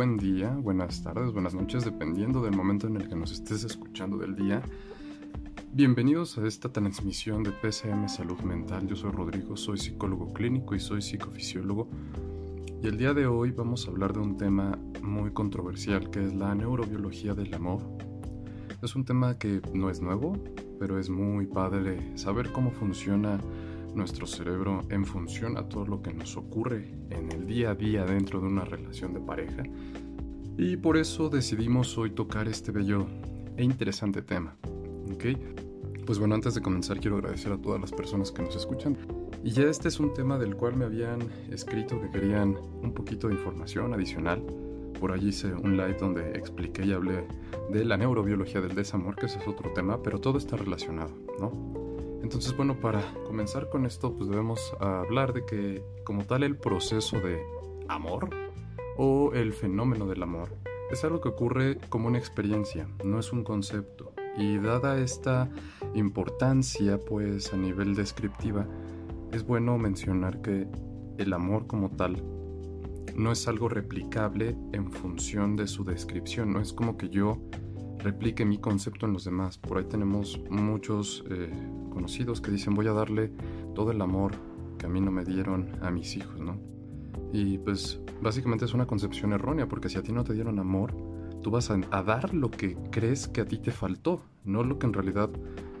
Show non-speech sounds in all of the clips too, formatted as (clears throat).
buen día, buenas tardes, buenas noches, dependiendo del momento en el que nos estés escuchando del día. Bienvenidos a esta transmisión de PCM Salud Mental. Yo soy Rodrigo, soy psicólogo clínico y soy psicofisiólogo. Y el día de hoy vamos a hablar de un tema muy controversial que es la neurobiología del amor. Es un tema que no es nuevo, pero es muy padre saber cómo funciona nuestro cerebro en función a todo lo que nos ocurre en el día a día dentro de una relación de pareja. Y por eso decidimos hoy tocar este bello e interesante tema. ¿Ok? Pues bueno, antes de comenzar quiero agradecer a todas las personas que nos escuchan. Y ya este es un tema del cual me habían escrito que querían un poquito de información adicional. Por allí hice un live donde expliqué y hablé de la neurobiología del desamor, que ese es otro tema, pero todo está relacionado, ¿no? Entonces, bueno, para comenzar con esto, pues debemos hablar de que como tal el proceso de amor o el fenómeno del amor es algo que ocurre como una experiencia, no es un concepto. Y dada esta importancia, pues a nivel descriptiva, es bueno mencionar que el amor como tal no es algo replicable en función de su descripción, no es como que yo replique mi concepto en los demás. Por ahí tenemos muchos eh, conocidos que dicen voy a darle todo el amor que a mí no me dieron a mis hijos, ¿no? Y pues básicamente es una concepción errónea porque si a ti no te dieron amor, tú vas a, dar lo que crees que a ti te faltó, no lo que en realidad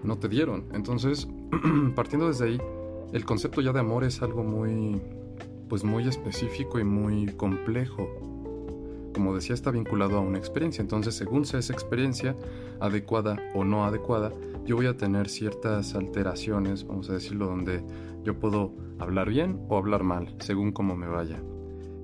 no te dieron. Entonces, (clears throat) partiendo desde ahí, el concepto ya de amor es algo muy, pues muy específico y muy complejo como decía, está vinculado a una experiencia. Entonces, según sea esa experiencia, adecuada o no adecuada, yo voy a tener ciertas alteraciones, vamos a decirlo, donde yo puedo hablar bien o hablar mal, según cómo me vaya.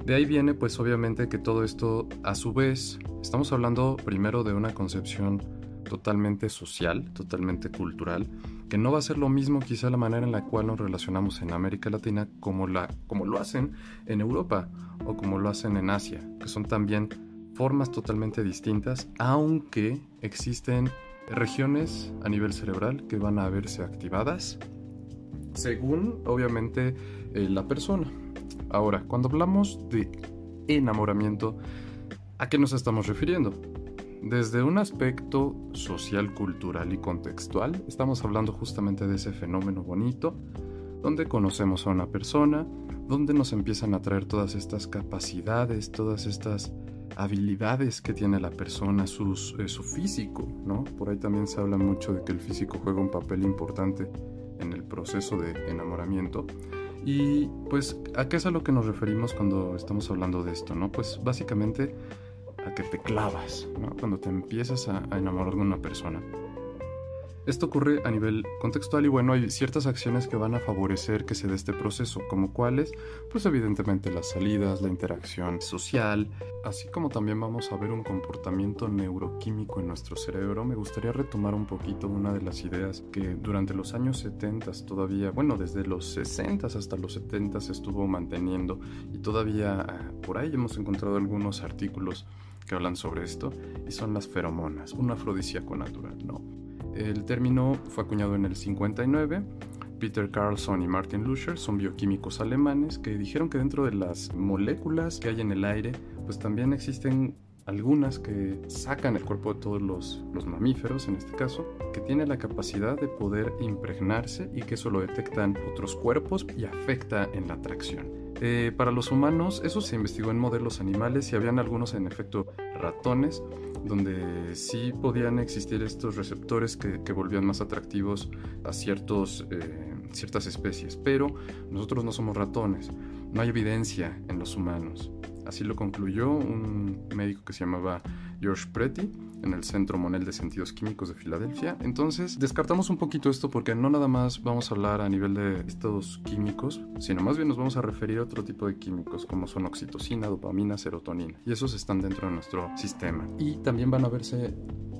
De ahí viene, pues obviamente, que todo esto, a su vez, estamos hablando primero de una concepción totalmente social, totalmente cultural, que no va a ser lo mismo quizá la manera en la cual nos relacionamos en América Latina como, la, como lo hacen en Europa o como lo hacen en Asia, que son también formas totalmente distintas, aunque existen regiones a nivel cerebral que van a verse activadas según obviamente eh, la persona. Ahora, cuando hablamos de enamoramiento, ¿a qué nos estamos refiriendo? Desde un aspecto social, cultural y contextual, estamos hablando justamente de ese fenómeno bonito, donde conocemos a una persona, donde nos empiezan a traer todas estas capacidades, todas estas habilidades que tiene la persona, eh, su físico, ¿no? Por ahí también se habla mucho de que el físico juega un papel importante en el proceso de enamoramiento. Y pues, ¿a qué es a lo que nos referimos cuando estamos hablando de esto, no? Pues básicamente que te clavas, cuando te empiezas a, enamorar de una persona. Esto ocurre a nivel contextual y bueno, hay ciertas acciones que van a favorecer que se dé este proceso, como cuáles, pues evidentemente las salidas, la interacción social, así como también vamos a ver un comportamiento neuroquímico en nuestro cerebro. Me gustaría retomar un poquito una de las ideas que durante los años 70 todavía, bueno, desde los 60 hasta los 70 se estuvo manteniendo y todavía ah, por ahí hemos encontrado algunos artículos que hablan sobre esto y son las feromonas, un afrodisíaco natural, ¿no? El término fue acuñado en el 59. Peter Carlson y Martin Luscher son bioquímicos alemanes que dijeron que dentro de las moléculas que hay en el aire, pues también existen algunas que sacan el cuerpo de todos los, los, mamíferos, en este caso, que tiene la capacidad de poder impregnarse y que eso lo detectan otros cuerpos y afecta en la atracción. Eh, para los humanos, eso se investigó en modelos animales y habían algunos, en efecto, ratones, donde sí podían existir estos receptores que, volvían más atractivos a eh, ciertas especies. Pero nosotros no somos ratones, no hay evidencia en los humanos. Así lo concluyó un médico que se llamaba George Pretty en el Centro Monel de Sentidos Químicos de Filadelfia. Entonces, descartamos un poquito esto porque no nada más vamos a hablar a nivel de estos químicos, sino más bien nos vamos a referir a otro tipo de químicos como son oxitocina, dopamina, serotonina. Y esos están dentro de nuestro sistema. Y también van a verse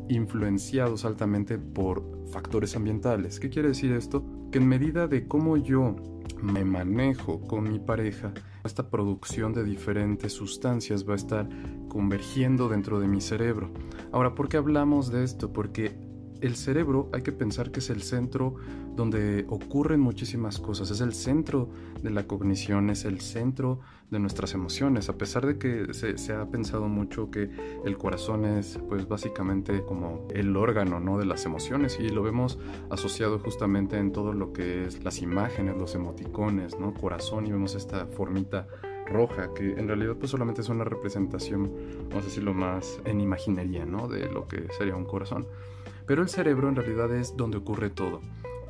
influenciados altamente por factores ambientales. ¿Qué quiere decir esto? Que en medida de cómo yo me manejo con mi pareja, esta producción de diferentes sustancias va a estar convergiendo dentro de mi cerebro. Ahora, ¿por qué hablamos de esto? Porque el cerebro hay que pensar que es el centro donde ocurren muchísimas cosas, es el centro de la cognición, es el centro de nuestras emociones, a pesar de que se, ha pensado mucho que el corazón es pues básicamente como el órgano ¿no? de las emociones y lo vemos asociado justamente en todo lo que es las imágenes, los emoticones, ¿no? corazón y vemos esta formita roja, que en realidad pues solamente es una representación, vamos a decirlo más en imaginería, ¿no? De lo que sería un corazón. Pero el cerebro en realidad es donde ocurre todo.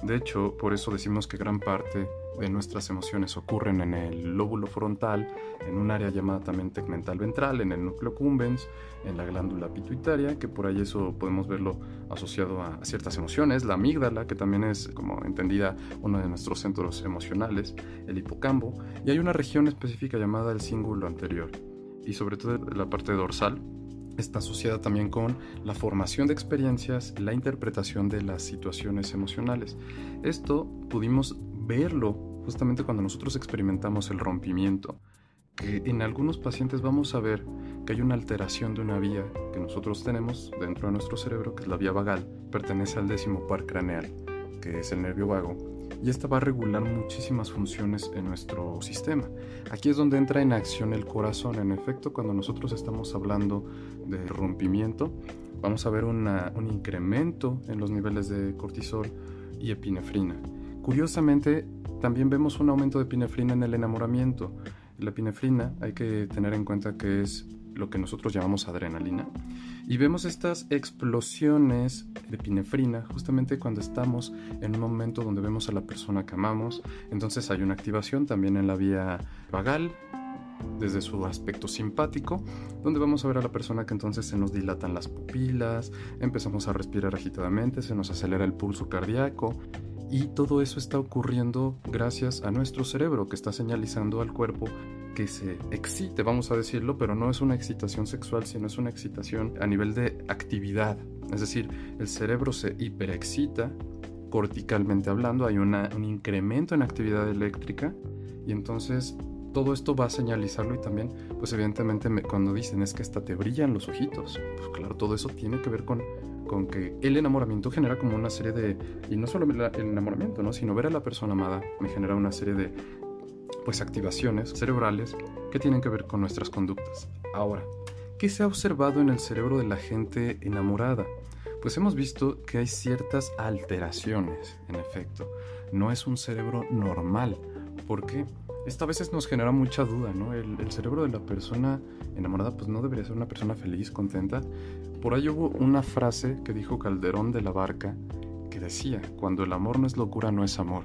De hecho, por eso decimos que gran parte de nuestras emociones ocurren en el lóbulo frontal, en un área llamada también tegmental ventral, en el núcleo cumbens, en la glándula pituitaria, que por ahí eso podemos verlo asociado a ciertas emociones, la amígdala, que también es como entendida uno de nuestros centros emocionales, el hipocampo, y hay una región específica llamada el cíngulo anterior, y sobre todo la parte dorsal, está asociada también con la formación de experiencias, la interpretación de las situaciones emocionales. Esto pudimos verlo justamente cuando nosotros experimentamos el rompimiento, que en algunos pacientes vamos a ver que hay una alteración de una vía que nosotros tenemos dentro de nuestro cerebro, que es la vía vagal, pertenece al décimo par craneal, que es el nervio vago, y esta va a regular muchísimas funciones en nuestro sistema. Aquí es donde entra en acción el corazón. En efecto, cuando nosotros estamos hablando de rompimiento, vamos a ver un incremento en los niveles de cortisol y epinefrina. Curiosamente, también vemos un aumento de epinefrina en el enamoramiento. La epinefrina hay que tener en cuenta que es lo que nosotros llamamos adrenalina. Y vemos estas explosiones de epinefrina justamente cuando estamos en un momento donde vemos a la persona que amamos. Entonces hay una activación también en la vía vagal, desde su aspecto simpático, donde vamos a ver a la persona que entonces se nos dilatan las pupilas, empezamos a respirar agitadamente, se nos acelera el pulso cardíaco y todo eso está ocurriendo gracias a nuestro cerebro que está señalizando al cuerpo que se excite, vamos a decirlo, pero no es una excitación sexual, sino es una excitación a nivel de actividad. Es decir, el cerebro se hiperexcita, corticalmente hablando, hay un incremento en actividad eléctrica y entonces todo esto va a señalizarlo y también, pues evidentemente cuando dicen es que hasta te brillan los ojitos, pues claro, todo eso tiene que ver con, con que el enamoramiento genera como una serie de, y no solo el enamoramiento, ¿no? sino ver a la persona amada me genera una serie de, pues activaciones cerebrales que tienen que ver con nuestras conductas. Ahora, ¿qué se ha observado en el cerebro de la gente enamorada? Pues hemos visto que hay ciertas alteraciones, en efecto. No es un cerebro normal, porque esta a veces nos genera mucha duda, ¿no? El, el, cerebro de la persona enamorada pues no debería ser una persona feliz, contenta. Por ahí hubo una frase que dijo Calderón de la Barca que decía, cuando el amor no es locura, no es amor.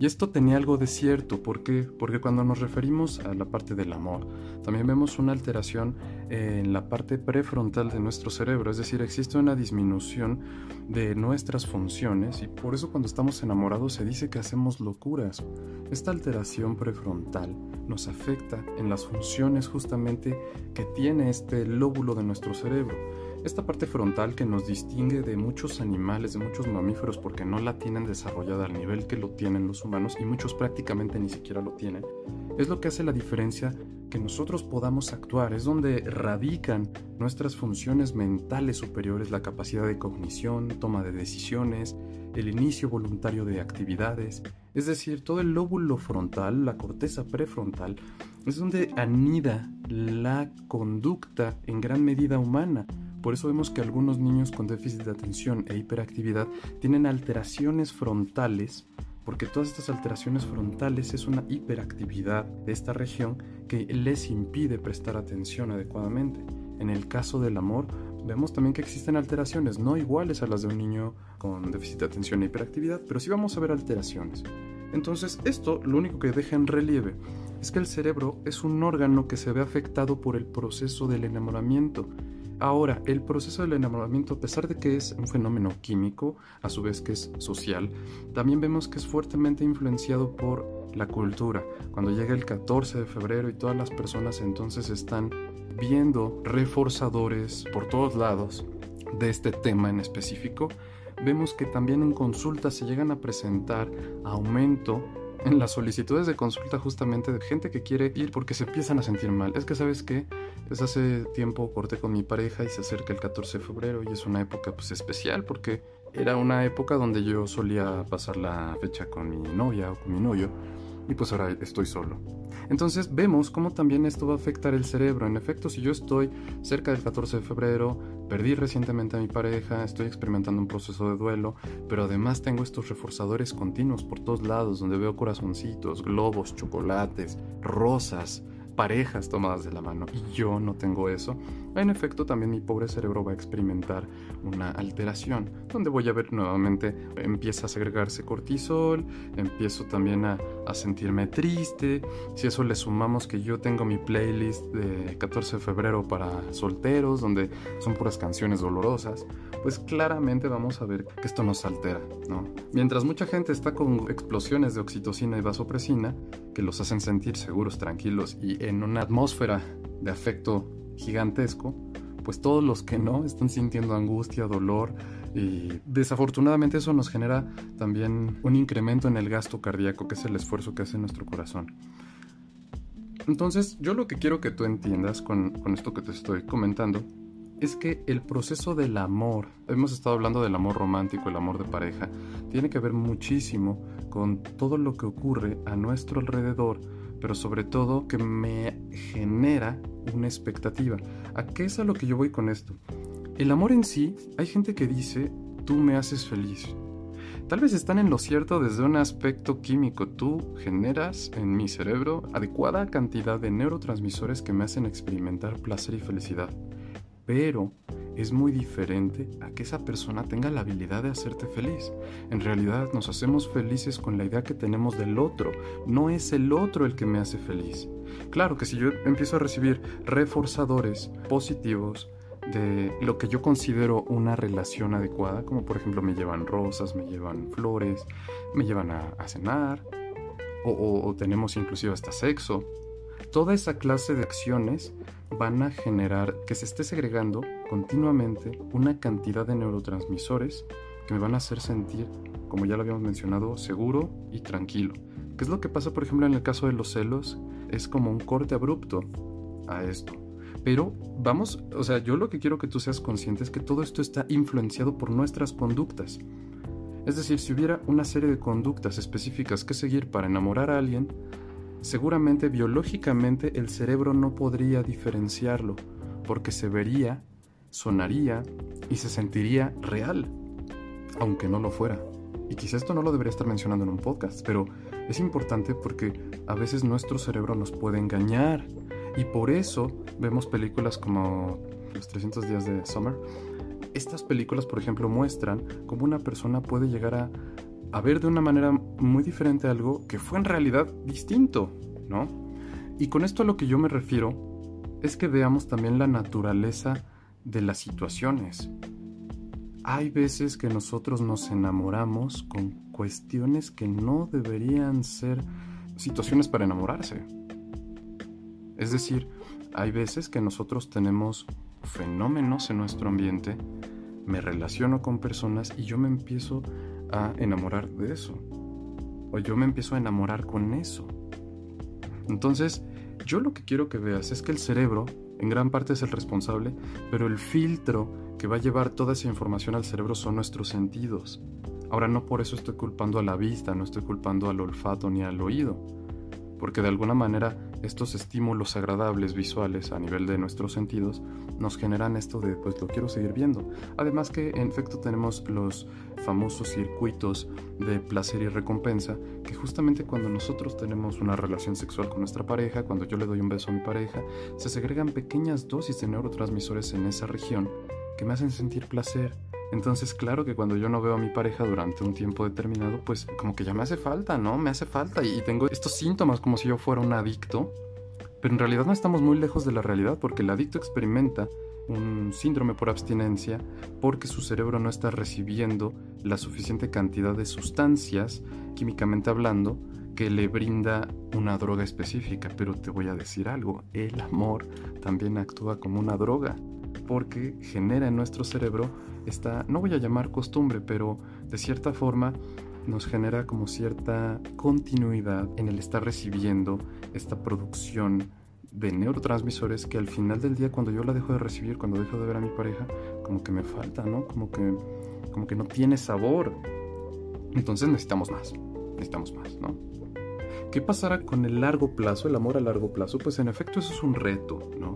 Y esto tenía algo de cierto, ¿por qué? Porque cuando nos referimos a la parte del amor, también vemos una alteración en la parte prefrontal de nuestro cerebro, es decir, existe una disminución de nuestras funciones y por eso cuando estamos enamorados se dice que hacemos locuras. Esta alteración prefrontal nos afecta en las funciones justamente que tiene este lóbulo de nuestro cerebro esta parte frontal que nos distingue de muchos animales, de muchos mamíferos, porque no la tienen desarrollada al nivel que lo tienen los humanos y muchos prácticamente ni siquiera lo tienen, es lo que hace la diferencia que nosotros podamos actuar, es donde radican nuestras funciones mentales superiores, la capacidad de cognición, toma de decisiones, el inicio voluntario de actividades, es decir, todo el lóbulo frontal, la corteza prefrontal, es donde anida la conducta en gran medida humana. Por eso vemos que algunos niños con déficit de atención e hiperactividad tienen alteraciones frontales, porque todas estas alteraciones frontales es una hiperactividad de esta región que les impide prestar atención adecuadamente. En el caso del amor, vemos también que existen alteraciones no iguales a las de un niño con déficit de atención e hiperactividad, pero sí vamos a ver alteraciones. Entonces, esto lo único que deja en relieve es que el cerebro es un órgano que se ve afectado por el proceso del enamoramiento Ahora, el proceso del enamoramiento, a pesar de que es un fenómeno químico, a su vez que es social, también vemos que es fuertemente influenciado por la cultura. Cuando llega el 14 de febrero y todas las personas entonces están viendo reforzadores por todos lados de este tema en específico, vemos que también en consulta se llegan a presentar aumento en las solicitudes de consulta justamente de gente que quiere ir porque se empiezan a sentir mal. Es que sabes que es hace tiempo corté con mi pareja y se acerca el 14 de febrero y es una época pues especial porque era una época donde yo solía pasar la fecha con mi novia o con mi novio y pues ahora estoy solo. Entonces vemos cómo también esto va a afectar el cerebro. En efecto, si yo estoy cerca del 14 de febrero, perdí recientemente a mi pareja, estoy experimentando un proceso de duelo, pero además tengo estos reforzadores continuos por todos lados, donde veo corazoncitos, globos, chocolates, rosas, parejas tomadas de la mano y yo no tengo eso, en efecto también mi pobre cerebro va a experimentar una alteración, donde voy a ver nuevamente, empieza a segregarse cortisol, empiezo también a, a sentirme triste, si eso le sumamos que yo tengo mi playlist de 14 de febrero para solteros, donde son puras canciones dolorosas, pues claramente vamos a ver que esto nos altera, ¿no? Mientras mucha gente está con explosiones de oxitocina y vasopresina, que los hacen sentir seguros, tranquilos y en una atmósfera de afecto gigantesco, pues todos los que no están sintiendo angustia, dolor y desafortunadamente eso nos genera también un incremento en el gasto cardíaco, que es el esfuerzo que hace nuestro corazón. Entonces, yo lo que quiero que tú entiendas con, con esto que te estoy comentando es que el proceso del amor, hemos estado hablando del amor romántico, el amor de pareja, tiene que ver muchísimo con todo lo que ocurre a nuestro alrededor, pero sobre todo que me genera una expectativa. ¿A qué es a lo que yo voy con esto? El amor en sí, hay gente que dice, tú me haces feliz. Tal vez están en lo cierto desde un aspecto químico. Tú generas en mi cerebro adecuada cantidad de neurotransmisores que me hacen experimentar placer y felicidad pero es muy diferente a que esa persona tenga la habilidad de hacerte feliz. En realidad nos hacemos felices con la idea que tenemos del otro, no es el otro el que me hace feliz. Claro que si yo empiezo a recibir reforzadores positivos, de lo que yo considero una relación adecuada, como por ejemplo me llevan rosas, me llevan flores, me llevan a, cenar, o, o tenemos inclusive hasta sexo, toda esa clase de acciones van a generar que se esté segregando continuamente una cantidad de neurotransmisores que me van a hacer sentir, como ya lo habíamos mencionado, seguro y tranquilo. ¿Qué es lo que pasa, por ejemplo, en el caso de los celos? Es como un corte abrupto a esto. Pero vamos, o sea, yo lo que quiero que tú seas consciente es que todo esto está influenciado por nuestras conductas. Es decir, si hubiera una serie de conductas específicas que seguir para enamorar a alguien, seguramente biológicamente el cerebro no podría diferenciarlo, porque se vería, sonaría y se sentiría real, aunque no lo fuera. Y quizá esto no lo debería estar mencionando en un podcast, pero es importante porque a veces nuestro cerebro nos puede engañar. Y por eso vemos películas como Los 300 días de Summer. Estas películas, por ejemplo, muestran cómo una persona puede llegar a a ver de una manera muy diferente algo que fue en realidad distinto, ¿no? Y con esto a lo que yo me refiero es que veamos también la naturaleza de las situaciones. Hay veces que nosotros nos enamoramos con cuestiones que no deberían ser situaciones para enamorarse. Es decir, hay veces que nosotros tenemos fenómenos en nuestro ambiente, me relaciono con personas y yo me empiezo a enamorar de eso. O yo me empiezo a enamorar con eso. Entonces, yo lo que quiero que veas es que el cerebro, en gran parte es el responsable, pero el filtro que va a llevar toda esa información al cerebro son nuestros sentidos. Ahora no por eso estoy culpando a la vista, no estoy culpando al olfato ni al oído, porque de alguna manera estos estímulos agradables visuales a nivel de nuestros sentidos nos generan esto de pues lo quiero seguir viendo. Además que en efecto tenemos los famosos circuitos de placer y recompensa que justamente cuando nosotros tenemos una relación sexual con nuestra pareja, cuando yo le doy un beso a mi pareja, se segregan pequeñas dosis de neurotransmisores en esa región que me hacen sentir placer entonces, claro que cuando yo no veo a mi pareja durante un tiempo determinado, pues como que ya me hace falta, ¿no? Me hace falta y tengo estos síntomas como si yo fuera un adicto. Pero en realidad no estamos muy lejos de la realidad porque el adicto experimenta un síndrome por abstinencia porque su cerebro no está recibiendo la suficiente cantidad de sustancias, químicamente hablando, que le brinda una droga específica. Pero te voy a decir algo, el amor también actúa como una droga porque genera en nuestro cerebro esta, no voy a llamar costumbre, pero de cierta forma nos genera como cierta continuidad en el estar recibiendo esta producción de neurotransmisores que al final del día cuando yo la dejo de recibir, cuando dejo de ver a mi pareja, como que me falta, ¿no? Como que como que no tiene sabor. Entonces necesitamos más, necesitamos más, ¿no? ¿Qué pasará con el largo plazo, el amor a largo plazo? Pues en efecto eso es un reto, ¿no?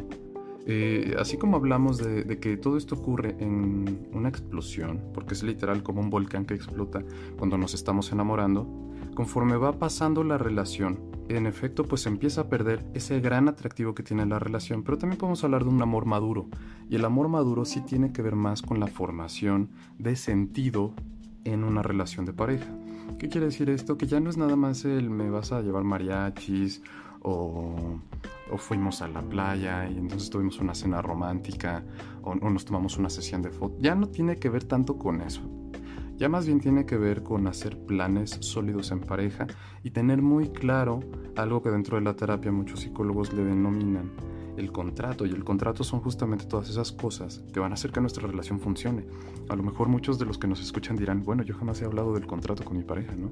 Eh, así como hablamos de, que todo esto ocurre en una explosión, porque es literal como un volcán que explota cuando nos estamos enamorando, conforme va pasando la relación, en efecto pues empieza a perder ese gran atractivo que tiene la relación, pero también podemos hablar de un amor maduro, y el amor maduro sí tiene que ver más con la formación de sentido en una relación de pareja. ¿Qué quiere decir esto? Que ya no es nada más el me vas a llevar mariachis o, fuimos a la playa y entonces tuvimos una cena romántica o, nos tomamos una sesión de fotos. Ya no tiene que ver tanto con eso. Ya más bien tiene que ver con hacer planes sólidos en pareja y tener muy claro algo que dentro de la terapia muchos psicólogos le denominan el contrato y el contrato son justamente todas esas cosas que van a hacer que nuestra relación funcione. A lo mejor muchos de los que nos escuchan dirán, bueno, yo jamás he hablado del contrato con mi pareja, ¿no?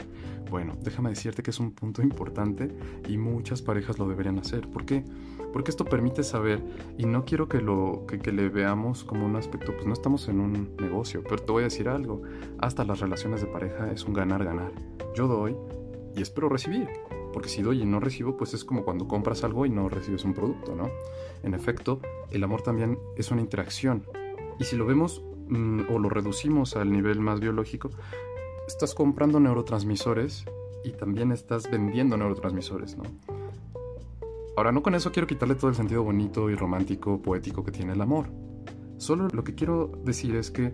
Bueno, déjame decirte que es un punto importante y muchas parejas lo deberían hacer. ¿Por qué? Porque esto permite saber y no quiero que lo que, le veamos como un aspecto, pues no estamos en un negocio, pero te voy a decir algo, hasta las relaciones de pareja es un ganar-ganar. Yo doy y espero recibir. Porque si doy y no recibo, pues es como cuando compras algo y no recibes un producto, ¿no? En efecto, el amor también es una interacción. Y si lo vemos mm, o lo reducimos al nivel más biológico, estás comprando neurotransmisores y también estás vendiendo neurotransmisores, ¿no? Ahora, no con eso quiero quitarle todo el sentido bonito y romántico, poético que tiene el amor. Solo lo que quiero decir es que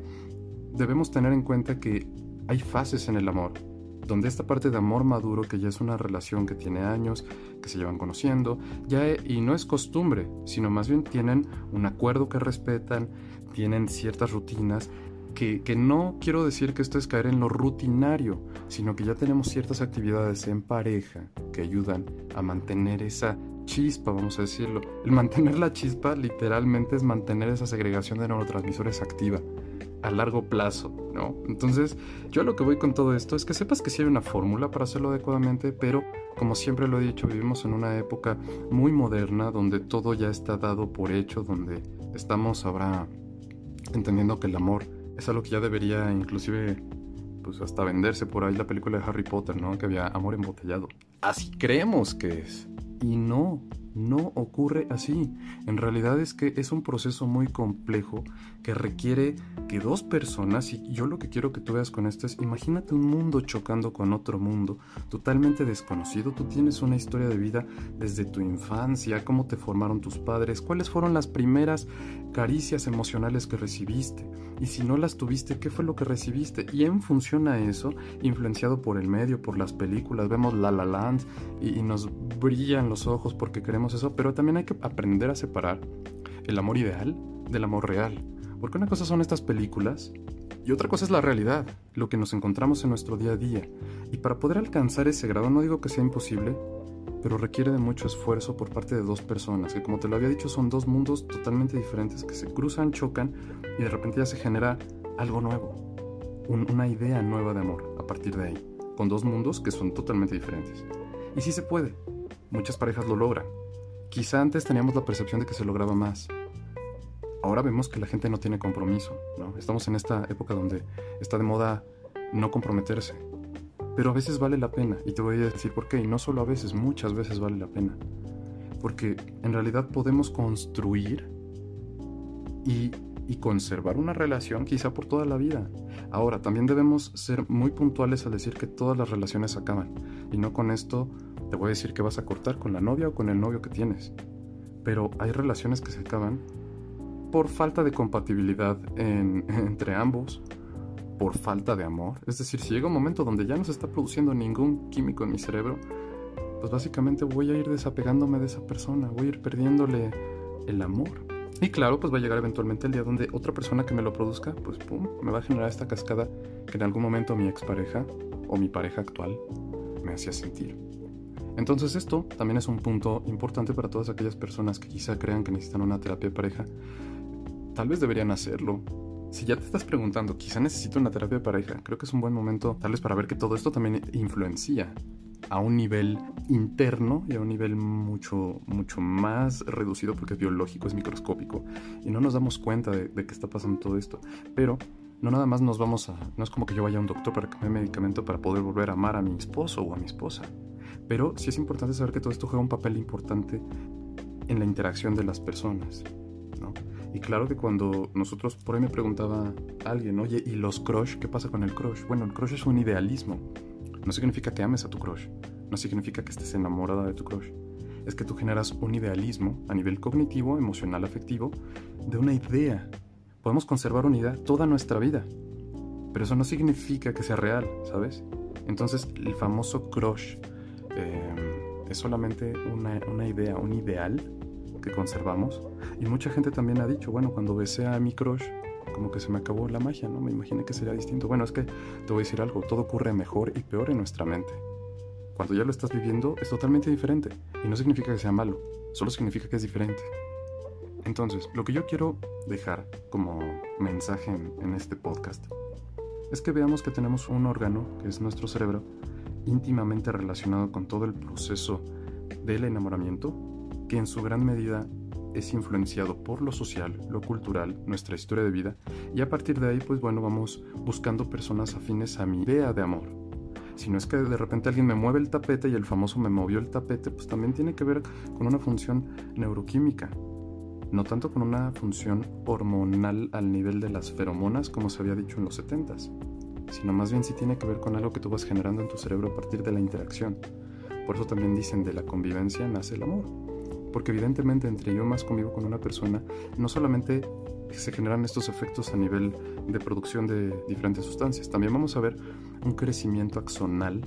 debemos tener en cuenta que hay fases en el amor donde esta parte de amor maduro, que ya es una relación que tiene años, que se llevan conociendo, ya y no es costumbre, sino más bien tienen un acuerdo que respetan, tienen ciertas rutinas, que, que, no quiero decir que esto es caer en lo rutinario, sino que ya tenemos ciertas actividades en pareja que ayudan a mantener esa chispa, vamos a decirlo. El mantener la chispa literalmente es mantener esa segregación de neurotransmisores activa a largo plazo, ¿no? Entonces, yo lo que voy con todo esto es que sepas que sí hay una fórmula para hacerlo adecuadamente, pero como siempre lo he dicho, vivimos en una época muy moderna donde todo ya está dado por hecho, donde estamos ahora entendiendo que el amor es algo que ya debería inclusive pues hasta venderse por ahí la película de Harry Potter, ¿no? Que había amor embotellado. Así creemos que es. Y no, no ocurre así. En realidad es que es un proceso muy complejo que requiere que dos personas, y yo lo que quiero que tú veas con esto es, imagínate un mundo chocando con otro mundo, totalmente desconocido. Tú tienes una historia de vida desde tu infancia, cómo te formaron tus padres, cuáles fueron las primeras caricias emocionales que recibiste. Y si no las tuviste, ¿qué fue lo que recibiste? Y en función a eso, influenciado por el medio, por las películas, vemos La La Land y, nos brillan los ojos porque queremos eso, pero también hay que aprender a separar el amor ideal del amor real. Porque una cosa son estas películas y otra cosa es la realidad, lo que nos encontramos en nuestro día a día. Y para poder alcanzar ese grado, no digo que sea imposible, pero requiere de mucho esfuerzo por parte de dos personas, que como te lo había dicho son dos mundos totalmente diferentes que se cruzan, chocan y de repente ya se genera algo nuevo, una idea nueva de amor a partir de ahí, con dos mundos que son totalmente diferentes. Y sí se puede, muchas parejas lo logran, Quizá antes teníamos la percepción de que se lograba más. Ahora vemos que la gente no tiene compromiso, ¿no? Estamos en esta época donde está de moda no comprometerse. Pero a veces vale la pena, y te voy a decir por qué, y no solo a veces, muchas veces vale la pena. Porque en realidad podemos construir y, y conservar una relación quizá por toda la vida. Ahora, también debemos ser muy puntuales al decir que todas las relaciones acaban, y no con esto te voy a decir que vas a cortar con la novia o con el novio que tienes. Pero hay relaciones que se acaban por falta de compatibilidad (laughs) entre ambos, por falta de amor. Es decir, si llega un momento donde ya no se está produciendo ningún químico en mi cerebro, pues básicamente voy a ir desapegándome de esa persona, voy a ir perdiéndole el amor. Y claro, pues va a llegar eventualmente el día donde otra persona que me lo produzca, pues pum, me va a generar esta cascada que en algún momento mi expareja o mi pareja actual me hacía sentir. Entonces esto también es un punto importante para todas aquellas personas que quizá crean que necesitan una terapia de pareja. Tal vez deberían hacerlo. Si ya te estás preguntando, quizá necesito una terapia de pareja, creo que es un buen momento tal vez para ver que todo esto también influencia a un nivel interno y a un nivel mucho, mucho más reducido porque es biológico, es microscópico y no nos damos cuenta de, que está pasando todo esto. Pero no nada más nos vamos a... No es como que yo vaya a un doctor para que me dé medicamento para poder volver a amar a mi esposo o a mi esposa. Pero sí es importante saber que todo esto juega un papel importante en la interacción de las personas. Y claro que cuando nosotros, por ahí me preguntaba alguien, oye, ¿y los crush? ¿Qué pasa con el crush? Bueno, el crush es un idealismo. No significa que ames a tu crush. No significa que estés enamorada de tu crush. Es que tú generas un idealismo a nivel cognitivo, emocional, afectivo, de una idea Podemos conservar unidad toda nuestra vida, pero eso no significa que sea real, ¿sabes? Entonces el famoso crush eh, es solamente una, una, idea, un ideal que conservamos. Y mucha gente también ha dicho, bueno, cuando besé a mi crush, como que se me acabó la magia, ¿no? Me imaginé que sería distinto. Bueno, es que te voy a decir algo, todo ocurre mejor y peor en nuestra mente. Cuando ya lo estás viviendo es totalmente diferente. Y no significa que sea malo, solo significa que es diferente. Entonces, lo que yo quiero dejar como mensaje en, este podcast es que veamos que tenemos un órgano, que es nuestro cerebro, íntimamente relacionado con todo el proceso del enamoramiento, que en su gran medida es influenciado por lo social, lo cultural, nuestra historia de vida, y a partir de ahí, pues bueno, vamos buscando personas afines a mi idea de amor. Si no es que de repente alguien me mueve el tapete y el famoso me movió el tapete, pues también tiene que ver con una función neuroquímica no tanto con una función hormonal al nivel de las feromonas como se había dicho en los 70s, sino más bien sí tiene que ver con algo que tú vas generando en tu cerebro a partir de la interacción. Por eso también dicen de la convivencia nace el amor. Porque evidentemente entre yo más convivo con una persona, no solamente se generan estos efectos a nivel de producción de diferentes sustancias, también vamos a ver un crecimiento axonal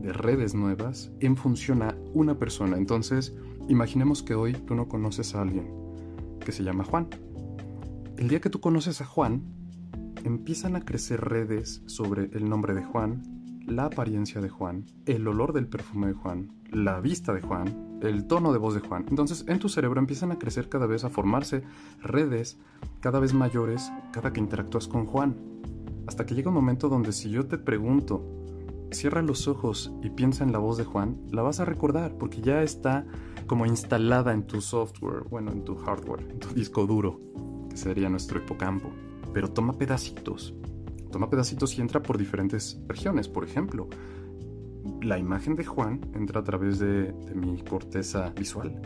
de redes nuevas en función a una persona. Entonces, imaginemos que hoy tú no conoces a alguien que se llama Juan. El día que tú conoces a Juan, empiezan a crecer redes sobre el nombre de Juan, la apariencia de Juan, el olor del perfume de Juan, la vista de Juan, el tono de voz de Juan. Entonces en tu cerebro empiezan a crecer cada vez, a formarse redes cada vez mayores cada que interactúas con Juan. Hasta que llega un momento donde si yo te pregunto, cierra los ojos y piensa en la voz de Juan, la vas a recordar porque ya está como instalada en tu software, bueno, en tu hardware, en tu disco duro, que sería nuestro hipocampo. Pero toma pedacitos. Toma pedacitos y entra por diferentes regiones. Por ejemplo, la imagen de Juan entra a través de, de mi corteza visual.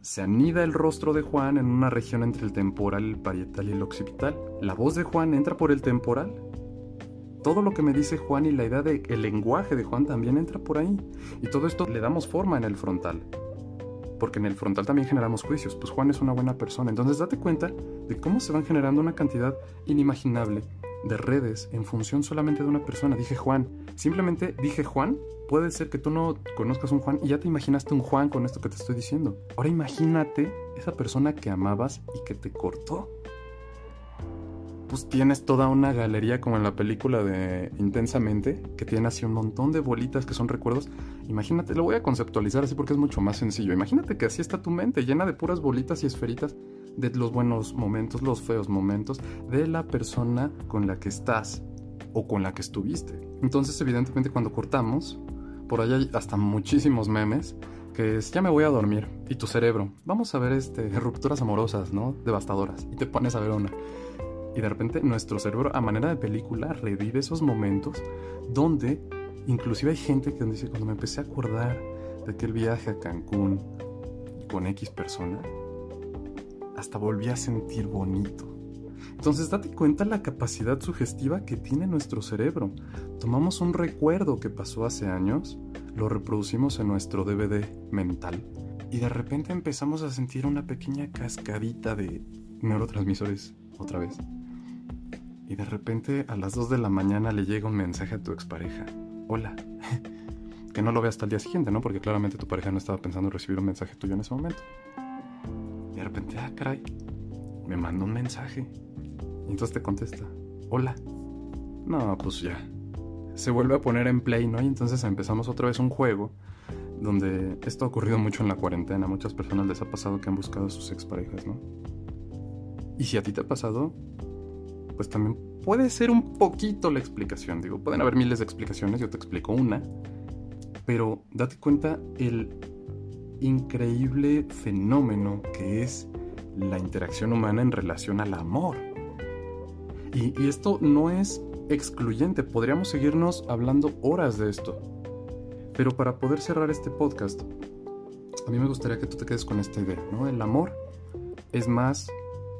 Se anida el rostro de Juan en una región entre el temporal, el parietal y el occipital. La voz de Juan entra por el temporal todo lo que me dice Juan y la idea del el lenguaje de Juan también entra por ahí. Y todo esto le damos forma en el frontal. Porque en el frontal también generamos juicios. Pues Juan es una buena persona. Entonces date cuenta de cómo se van generando una cantidad inimaginable de redes en función solamente de una persona. Dije Juan. Simplemente dije Juan. Puede ser que tú no conozcas un Juan y ya te imaginaste un Juan con esto que te estoy diciendo. Ahora imagínate esa persona que amabas y que te cortó pues tienes toda una galería como en la película de Intensamente, que tiene así un montón de bolitas que son recuerdos. Imagínate, lo voy a conceptualizar así porque es mucho más sencillo. Imagínate que así está tu mente, llena de puras bolitas y esferitas de los buenos momentos, los feos momentos, de la persona con la que estás o con la que estuviste. Entonces, evidentemente, cuando cortamos, por allá hay hasta muchísimos memes que es ya me voy a dormir y tu cerebro, vamos a ver este rupturas amorosas, ¿no? Devastadoras y te pones a ver una y de repente nuestro cerebro, a manera de película, revive esos momentos donde inclusive hay gente que dice, cuando me empecé a acordar de aquel viaje a Cancún con X persona, hasta volví a sentir bonito. Entonces date cuenta la capacidad sugestiva que tiene nuestro cerebro. Tomamos un recuerdo que pasó hace años, lo reproducimos en nuestro DVD mental y de repente empezamos a sentir una pequeña cascadita de neurotransmisores otra vez y de repente a las 2 de la mañana le llega un mensaje a tu expareja. Hola. (laughs) que no lo veas hasta el día siguiente, ¿no? Porque claramente tu pareja no estaba pensando en recibir un mensaje tuyo en ese momento. Ah, me manda un mensaje. Y entonces te contesta, hola. No, pues ya. Se vuelve a poner en play, ¿no? Y entonces empezamos otra vez un juego donde esto ha ocurrido mucho en la cuarentena. Muchas personas les ha pasado que han buscado a sus exparejas, ¿no? Y si a ti te ha pasado, pues también puede ser un poquito la explicación. Digo, pueden haber miles de explicaciones, yo te explico una, pero date cuenta el increíble fenómeno que es la interacción humana en relación al amor. Y, esto no es excluyente, podríamos seguirnos hablando horas de esto. Pero para poder cerrar este podcast, a mí me gustaría que tú te quedes con esta idea, ¿no? El amor es más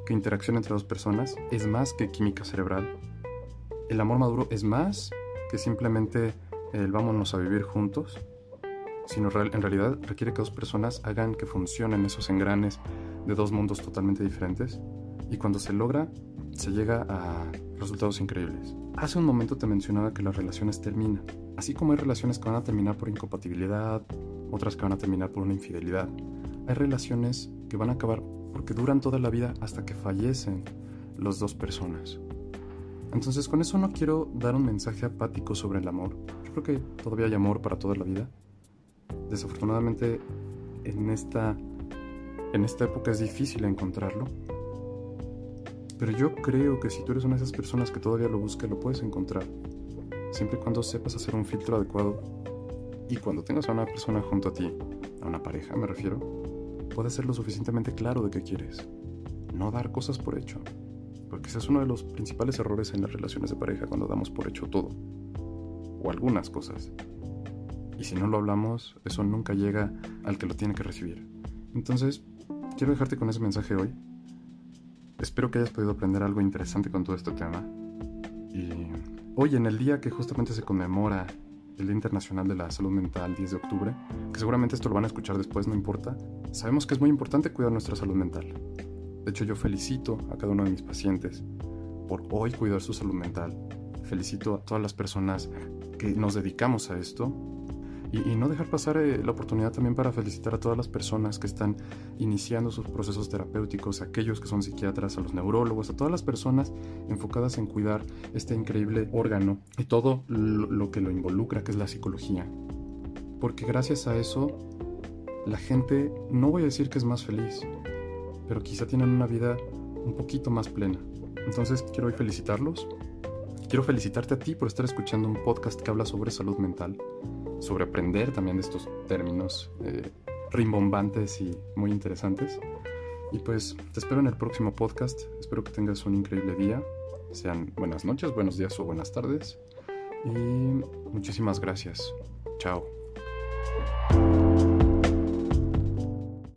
que interacción entre dos personas, es más que química cerebral. El amor maduro es más que simplemente el vámonos a vivir juntos, sino en realidad requiere que dos personas hagan que funcionen esos engranes de dos mundos totalmente diferentes y cuando se logra se llega a resultados increíbles. Hace un momento te mencionaba que las relaciones terminan, así como hay relaciones que van a terminar por incompatibilidad, otras que van a terminar por una infidelidad. Hay relaciones que van a acabar porque duran toda la vida hasta que fallecen las dos personas. Entonces con eso no quiero dar un mensaje apático sobre el amor. Yo creo que todavía hay amor para toda la vida. Desafortunadamente en esta, en esta época es difícil encontrarlo. Pero yo creo que si tú eres una de esas personas que todavía lo busca, lo puedes encontrar. Siempre y cuando sepas hacer un filtro adecuado y cuando tengas a una persona junto a ti, a una pareja me refiero, puedes ser lo suficientemente claro de qué quieres. No dar cosas por hecho. Porque ese es uno de los principales errores en las relaciones de pareja cuando damos por hecho todo. O algunas cosas. Y si no lo hablamos, eso nunca llega al que lo tiene que recibir. Entonces, quiero dejarte con ese mensaje hoy. Espero que hayas podido aprender algo interesante con todo este tema. Y hoy, en el día que justamente se conmemora el Día Internacional de la Salud Mental, 10 de octubre, que seguramente esto lo van a escuchar después, no importa, sabemos que es muy importante cuidar nuestra salud mental. De hecho, yo felicito a cada uno de mis pacientes por hoy cuidar su salud mental. Felicito a todas las personas que nos dedicamos a esto. Y, no dejar pasar eh, la oportunidad también para felicitar a todas las personas que están iniciando sus procesos terapéuticos, a aquellos que son psiquiatras, a los neurólogos, a todas las personas enfocadas en cuidar este increíble órgano y todo lo que lo involucra, que es la psicología. Porque gracias a eso, la gente, no voy a decir que es más feliz, pero quizá tienen una vida un poquito más plena. Entonces quiero hoy felicitarlos. Quiero felicitarte a ti por estar escuchando un podcast que habla sobre salud mental, sobre aprender también de estos términos eh, rimbombantes y muy interesantes. Y pues te espero en el próximo podcast. Espero que tengas un increíble día. Sean buenas noches, buenos días o buenas tardes. Y muchísimas gracias. Chao.